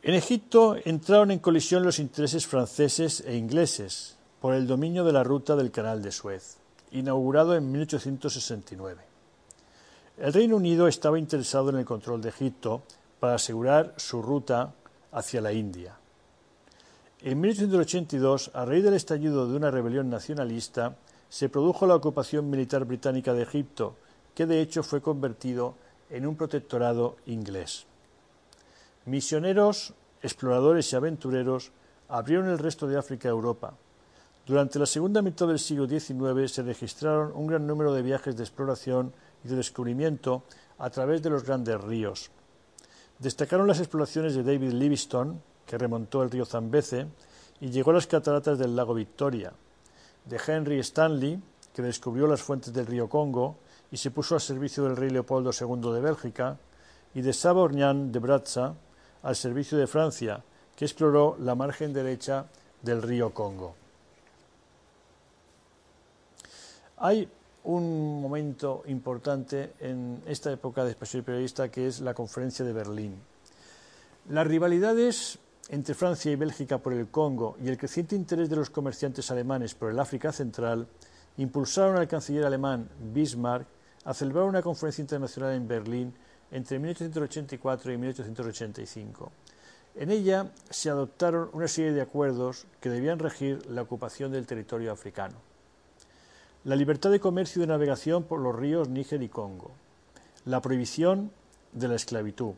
En Egipto entraron en colisión los intereses franceses e ingleses por el dominio de la ruta del Canal de Suez, inaugurado en 1869. El Reino Unido estaba interesado en el control de Egipto para asegurar su ruta hacia la India. En 1882, a raíz del estallido de una rebelión nacionalista, se produjo la ocupación militar británica de Egipto, que de hecho fue convertido en un protectorado inglés. Misioneros, exploradores y aventureros abrieron el resto de África a Europa. Durante la segunda mitad del siglo XIX se registraron un gran número de viajes de exploración y de descubrimiento a través de los grandes ríos. Destacaron las exploraciones de David Livingstone, que remontó el río Zambeze y llegó a las cataratas del lago Victoria, de Henry Stanley, que descubrió las fuentes del río Congo y se puso al servicio del rey Leopoldo II de Bélgica, y de Sabornian de Brazza, al servicio de Francia, que exploró la margen derecha del río Congo. Hay un momento importante en esta época de expresión periodista que es la conferencia de Berlín. Las rivalidades entre Francia y Bélgica por el Congo y el creciente interés de los comerciantes alemanes por el África Central impulsaron al canciller alemán Bismarck a celebrar una conferencia internacional en Berlín entre 1884 y 1885. En ella se adoptaron una serie de acuerdos que debían regir la ocupación del territorio africano. La libertad de comercio y de navegación por los ríos Níger y Congo. La prohibición de la esclavitud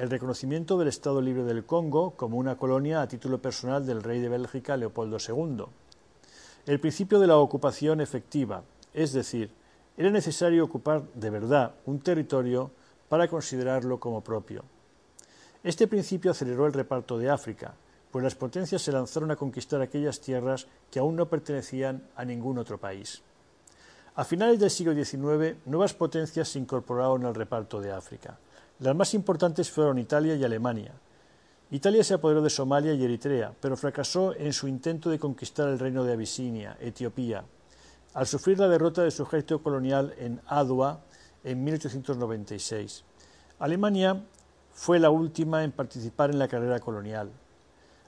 el reconocimiento del Estado Libre del Congo como una colonia a título personal del rey de Bélgica Leopoldo II. El principio de la ocupación efectiva, es decir, era necesario ocupar de verdad un territorio para considerarlo como propio. Este principio aceleró el reparto de África, pues las potencias se lanzaron a conquistar aquellas tierras que aún no pertenecían a ningún otro país. A finales del siglo XIX, nuevas potencias se incorporaron al reparto de África. Las más importantes fueron Italia y Alemania. Italia se apoderó de Somalia y Eritrea, pero fracasó en su intento de conquistar el reino de Abisinia, Etiopía, al sufrir la derrota de su ejército colonial en Adua en 1896. Alemania fue la última en participar en la carrera colonial.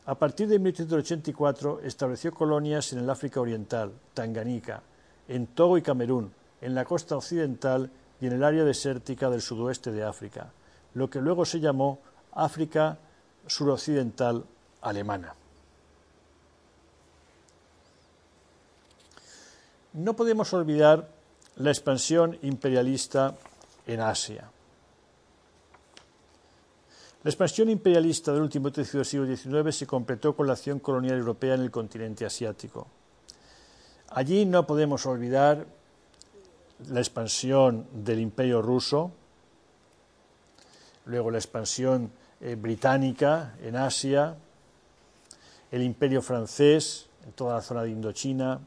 A partir de 1884 estableció colonias en el África Oriental, Tanganica, en Togo y Camerún, en la costa occidental y en el área desértica del sudoeste de África, lo que luego se llamó África suroccidental alemana. No podemos olvidar la expansión imperialista en Asia. La expansión imperialista del último tercio del siglo XIX se completó con la acción colonial europea en el continente asiático. Allí no podemos olvidar la expansión del imperio ruso, luego la expansión eh, británica en Asia, el imperio francés en toda la zona de Indochina.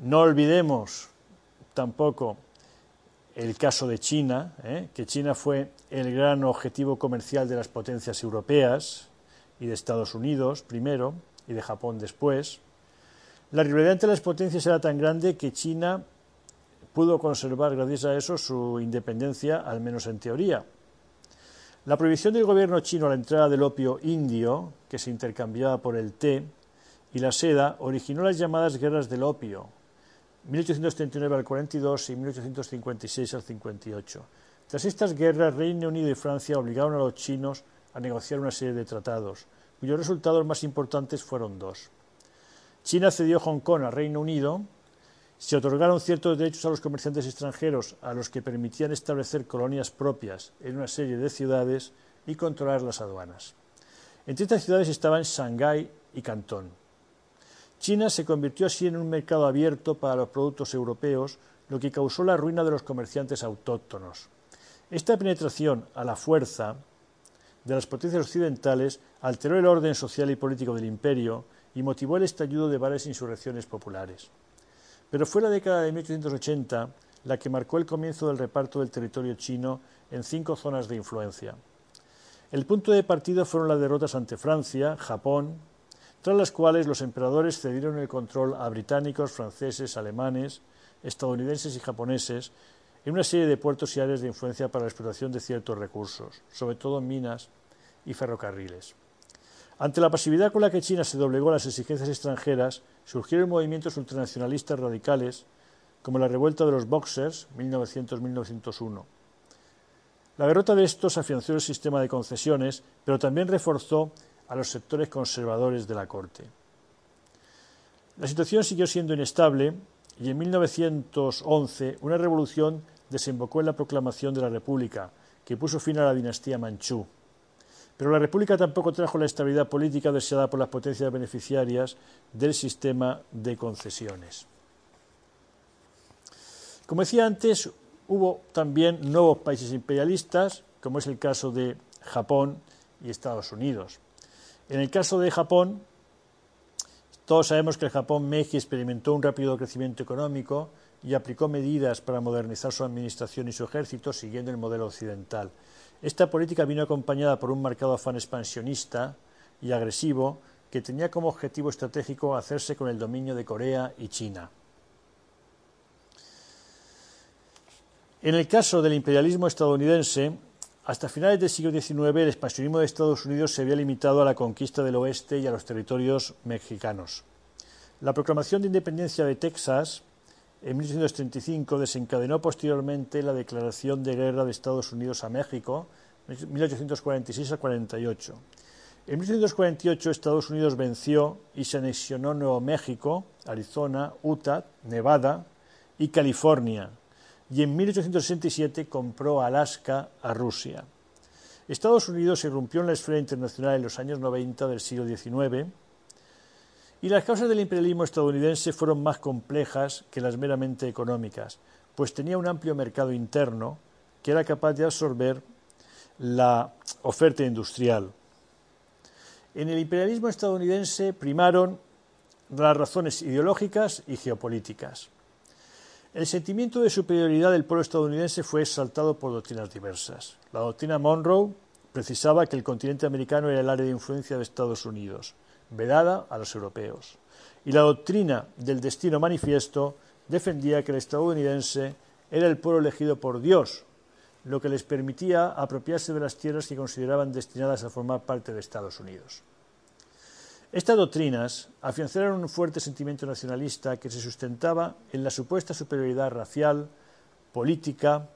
No olvidemos tampoco el caso de China, ¿eh? que China fue el gran objetivo comercial de las potencias europeas y de Estados Unidos primero y de Japón después. La rivalidad entre las potencias era tan grande que China pudo conservar, gracias a eso, su independencia, al menos en teoría. La prohibición del gobierno chino a la entrada del opio indio, que se intercambiaba por el té y la seda, originó las llamadas guerras del opio, 1839 al 42 y 1856 al 58. Tras estas guerras, Reino Unido y Francia obligaron a los chinos a negociar una serie de tratados, cuyos resultados más importantes fueron dos. China cedió Hong Kong al Reino Unido, se otorgaron ciertos derechos a los comerciantes extranjeros a los que permitían establecer colonias propias en una serie de ciudades y controlar las aduanas. Entre estas ciudades estaban Shanghái y Cantón. China se convirtió así en un mercado abierto para los productos europeos, lo que causó la ruina de los comerciantes autóctonos. Esta penetración a la fuerza de las potencias occidentales alteró el orden social y político del imperio y motivó el estallido de varias insurrecciones populares. Pero fue la década de 1880 la que marcó el comienzo del reparto del territorio chino en cinco zonas de influencia. El punto de partida fueron las derrotas ante Francia, Japón, tras las cuales los emperadores cedieron el control a británicos, franceses, alemanes, estadounidenses y japoneses en una serie de puertos y áreas de influencia para la explotación de ciertos recursos, sobre todo minas y ferrocarriles. Ante la pasividad con la que China se doblegó a las exigencias extranjeras, surgieron movimientos ultranacionalistas radicales, como la revuelta de los Boxers 1900-1901. La derrota de estos afianzó el sistema de concesiones, pero también reforzó a los sectores conservadores de la corte. La situación siguió siendo inestable y en 1911 una revolución desembocó en la proclamación de la República, que puso fin a la dinastía manchú. Pero la República tampoco trajo la estabilidad política deseada por las potencias beneficiarias del sistema de concesiones. Como decía antes, hubo también nuevos países imperialistas, como es el caso de Japón y Estados Unidos. En el caso de Japón, todos sabemos que el Japón Meiji experimentó un rápido crecimiento económico y aplicó medidas para modernizar su administración y su ejército siguiendo el modelo occidental. Esta política vino acompañada por un marcado afán expansionista y agresivo que tenía como objetivo estratégico hacerse con el dominio de Corea y China. En el caso del imperialismo estadounidense, hasta finales del siglo XIX, el expansionismo de Estados Unidos se había limitado a la conquista del oeste y a los territorios mexicanos. La proclamación de independencia de Texas en 1835 desencadenó posteriormente la declaración de guerra de Estados Unidos a México, 1846 a 48. En 1848 Estados Unidos venció y se anexionó Nuevo México, Arizona, Utah, Nevada y California, y en 1867 compró Alaska a Rusia. Estados Unidos irrumpió en la esfera internacional en los años 90 del siglo XIX y las causas del imperialismo estadounidense fueron más complejas que las meramente económicas, pues tenía un amplio mercado interno que era capaz de absorber la oferta industrial. En el imperialismo estadounidense primaron las razones ideológicas y geopolíticas. El sentimiento de superioridad del pueblo estadounidense fue exaltado por doctrinas diversas. La doctrina Monroe precisaba que el continente americano era el área de influencia de Estados Unidos, vedada a los europeos. Y la doctrina del destino manifiesto defendía que el estadounidense era el pueblo elegido por Dios, lo que les permitía apropiarse de las tierras que consideraban destinadas a formar parte de Estados Unidos. Estas doctrinas afianzaron un fuerte sentimiento nacionalista que se sustentaba en la supuesta superioridad racial, política,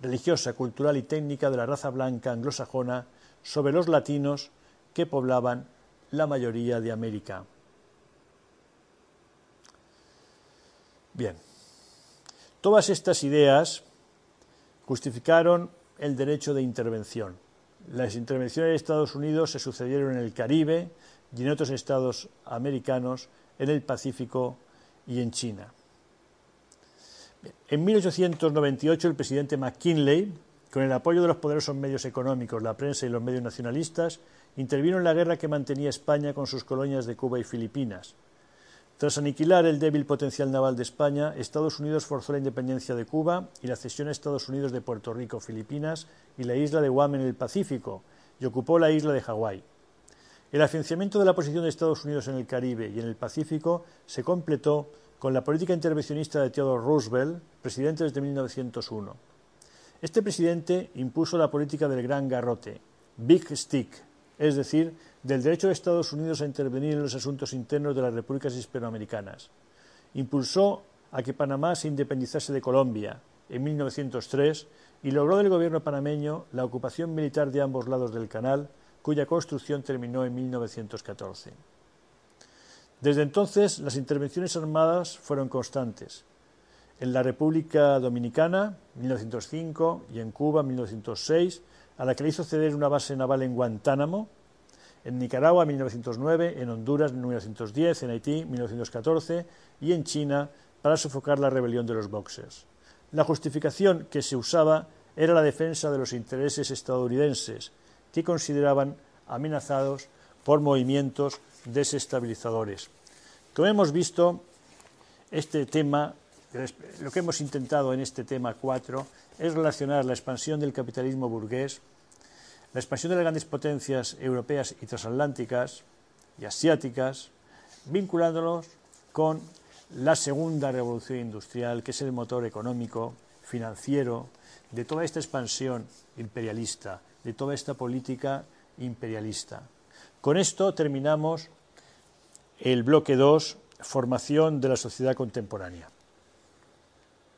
religiosa, cultural y técnica de la raza blanca anglosajona sobre los latinos que poblaban la mayoría de América. Bien, todas estas ideas justificaron el derecho de intervención. Las intervenciones de Estados Unidos se sucedieron en el Caribe y en otros estados americanos, en el Pacífico y en China. En 1898 el presidente McKinley, con el apoyo de los poderosos medios económicos, la prensa y los medios nacionalistas, intervino en la guerra que mantenía España con sus colonias de Cuba y Filipinas. Tras aniquilar el débil potencial naval de España, Estados Unidos forzó la independencia de Cuba y la cesión a Estados Unidos de Puerto Rico, Filipinas y la isla de Guam en el Pacífico, y ocupó la isla de Hawái. El afianzamiento de la posición de Estados Unidos en el Caribe y en el Pacífico se completó con la política intervencionista de Theodore Roosevelt, presidente desde 1901. Este presidente impuso la política del gran garrote, Big Stick, es decir, del derecho de Estados Unidos a intervenir en los asuntos internos de las repúblicas hispanoamericanas. Impulsó a que Panamá se independizase de Colombia en 1903 y logró del gobierno panameño la ocupación militar de ambos lados del canal, cuya construcción terminó en 1914. Desde entonces, las intervenciones armadas fueron constantes. En la República Dominicana, 1905, y en Cuba, 1906, a la que le hizo ceder una base naval en Guantánamo, en Nicaragua, 1909, en Honduras, 1910, en Haití, 1914, y en China, para sofocar la rebelión de los boxers. La justificación que se usaba era la defensa de los intereses estadounidenses, que consideraban amenazados por movimientos desestabilizadores. Como hemos visto, este tema, lo que hemos intentado en este tema 4 es relacionar la expansión del capitalismo burgués, la expansión de las grandes potencias europeas y transatlánticas y asiáticas, vinculándolos con la segunda revolución industrial, que es el motor económico, financiero, de toda esta expansión imperialista, de toda esta política imperialista. Con esto terminamos el bloque 2, formación de la sociedad contemporánea.